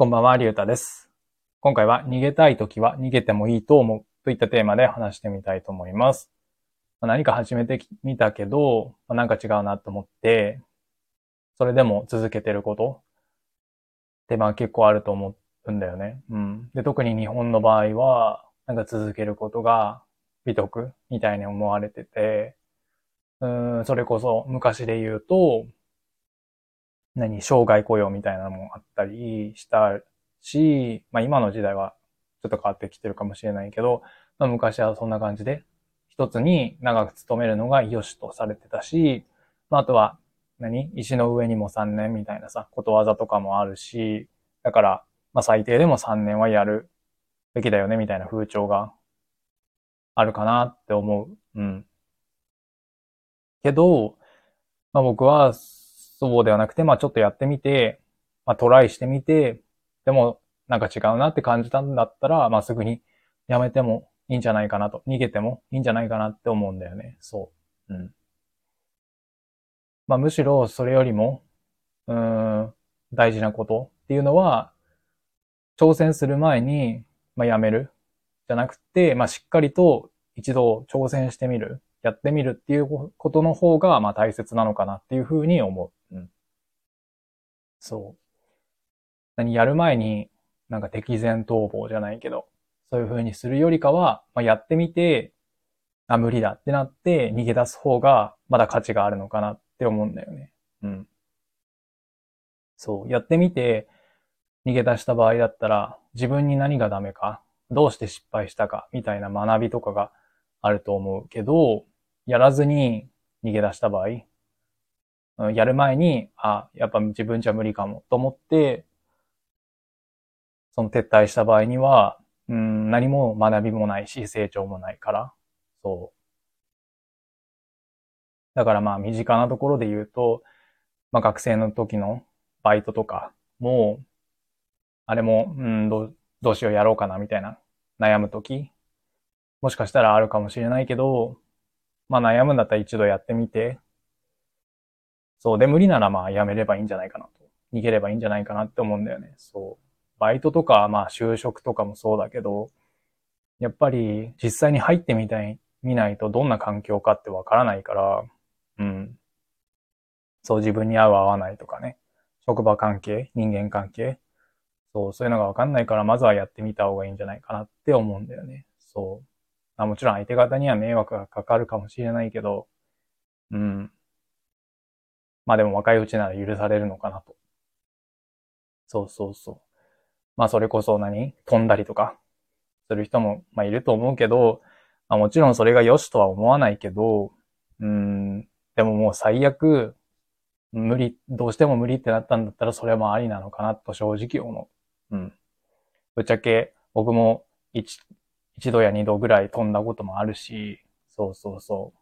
こんばんは、りゅうたです。今回は逃げたいときは逃げてもいいと思うといったテーマで話してみたいと思います。ま何か始めてみたけど、まあなんか違うなと思って、それでも続けてることって結構あると思うんだよね。うん。で、特に日本の場合は、なんか続けることが美徳みたいに思われてて、うん、それこそ昔で言うと、何、生涯雇用みたいなのもあったりしたし、まあ今の時代はちょっと変わってきてるかもしれないけど、まあ昔はそんな感じで、一つに長く勤めるのが良しとされてたし、まああとは、何石の上にも3年みたいなさ、ことわざとかもあるし、だから、まあ最低でも3年はやるべきだよねみたいな風潮があるかなって思う。うん。けど、まあ僕はそうではなくて、まあちょっとやってみて、まあトライしてみて、でもなんか違うなって感じたんだったら、まあすぐにやめてもいいんじゃないかなと、逃げてもいいんじゃないかなって思うんだよね。そう。うん。まあむしろそれよりも、うーん、大事なことっていうのは、挑戦する前に、まあやめる。じゃなくて、まあしっかりと一度挑戦してみる。やってみるっていうことの方が、まあ大切なのかなっていうふうに思う。うん。そう。何やる前に、なんか敵前逃亡じゃないけど、そういうふうにするよりかは、まあ、やってみて、あ、無理だってなって逃げ出す方が、まだ価値があるのかなって思うんだよね。うん。そう。やってみて、逃げ出した場合だったら、自分に何がダメか、どうして失敗したか、みたいな学びとかがあると思うけど、やらずに逃げ出した場合、うんやる前に、あ、やっぱ自分じゃ無理かもと思って、その撤退した場合には、うん、何も学びもないし、成長もないから、そう。だからまあ身近なところで言うと、まあ学生の時のバイトとかも、あれも、うん、ど、どうしようやろうかなみたいな悩む時、もしかしたらあるかもしれないけど、まあ悩むんだったら一度やってみて、そう。で、無理ならまあやめればいいんじゃないかなと。逃げればいいんじゃないかなって思うんだよね。そう。バイトとか、まあ就職とかもそうだけど、やっぱり実際に入ってみたい、見ないとどんな環境かってわからないから、うん。そう自分に合う合わないとかね。職場関係、人間関係。そう、そういうのがわかんないから、まずはやってみた方がいいんじゃないかなって思うんだよね。そう。まあ、もちろん相手方には迷惑がかかるかもしれないけど、うん。まあでも若いうちなら許されるのかなと。そうそうそう。まあそれこそ何？飛んだりとかする人もまあいると思うけど、まあもちろんそれが良しとは思わないけど、うん、でももう最悪、無理、どうしても無理ってなったんだったらそれもありなのかなと正直思う。うん。ぶっちゃけ僕も一、一度や二度ぐらい飛んだこともあるし、そうそうそう。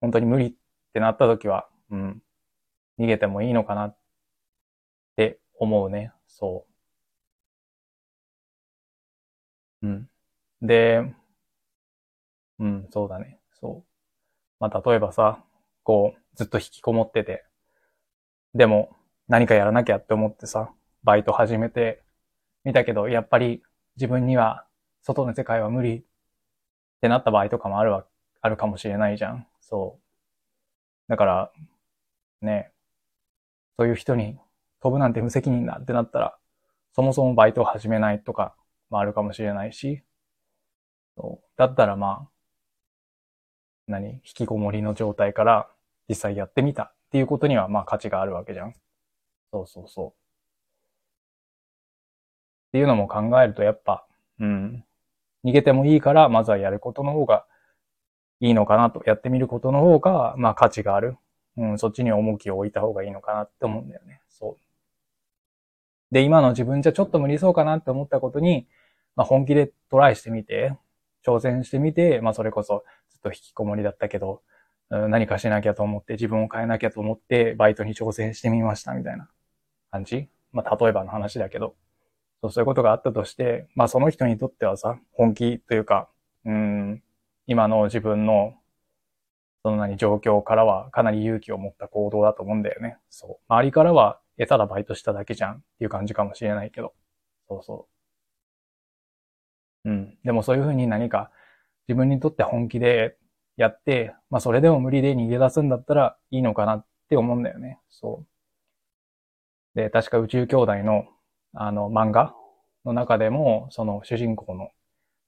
本当に無理ってなった時は、うん、逃げてもいいのかなって思うね。そう。うん。で、うん、そうだね。そう。まあ、例えばさ、こう、ずっと引きこもってて、でも何かやらなきゃって思ってさ、バイト始めてみたけど、やっぱり自分には外の世界は無理ってなった場合とかもあるわ、あるかもしれないじゃん。そう。だから、ね、そういう人に飛ぶなんて無責任だってなったら、そもそもバイトを始めないとかもあるかもしれないし、そうだったらまあ、何？引きこもりの状態から実際やってみたっていうことにはまあ価値があるわけじゃん。そうそうそう。っていうのも考えるとやっぱ、うん、逃げてもいいから、まずはやることの方がいいのかなと、やってみることの方が、まあ価値がある。うん、そっちに重きを置いた方がいいのかなって思うんだよね。そう。で、今の自分じゃちょっと無理そうかなって思ったことに、まあ本気でトライしてみて、挑戦してみて、まあそれこそずっと引きこもりだったけど、何かしなきゃと思って、自分を変えなきゃと思って、バイトに挑戦してみましたみたいな感じまあ例えばの話だけど、そうそういうことがあったとして、まあその人にとってはさ、本気というか、うん、今の自分のその何状況からはかなり勇気を持った行動だと思うんだよね。そう。周りからはえ、ただバイトしただけじゃんっていう感じかもしれないけど。そうそう。うん。でもそういうふうに何か自分にとって本気でやって、まあそれでも無理で逃げ出すんだったらいいのかなって思うんだよね。そう。で、確か宇宙兄弟のあの漫画の中でも、その主人公の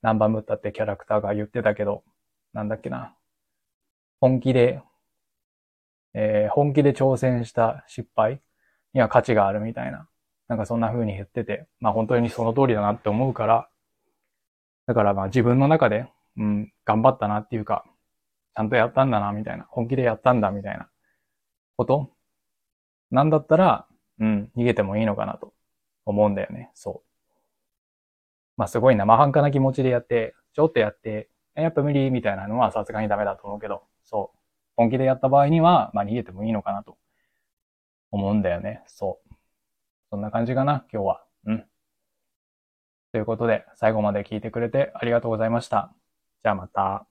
ナンバムッタってキャラクターが言ってたけど、なんだっけな。本気で、えー、本気で挑戦した失敗には価値があるみたいな。なんかそんな風に言ってて、まあ本当にその通りだなって思うから、だからまあ自分の中で、うん、頑張ったなっていうか、ちゃんとやったんだな、みたいな。本気でやったんだ、みたいなことなんだったら、うん、逃げてもいいのかなと思うんだよね。そう。まあすごい生半可な気持ちでやって、ちょっとやって、やっぱ無理？みたいなのはさすがにダメだと思うけど、そう。本気でやった場合には、まあ逃げてもいいのかなと思うんだよね。そう。そんな感じかな、今日は。うん。ということで、最後まで聞いてくれてありがとうございました。じゃあまた。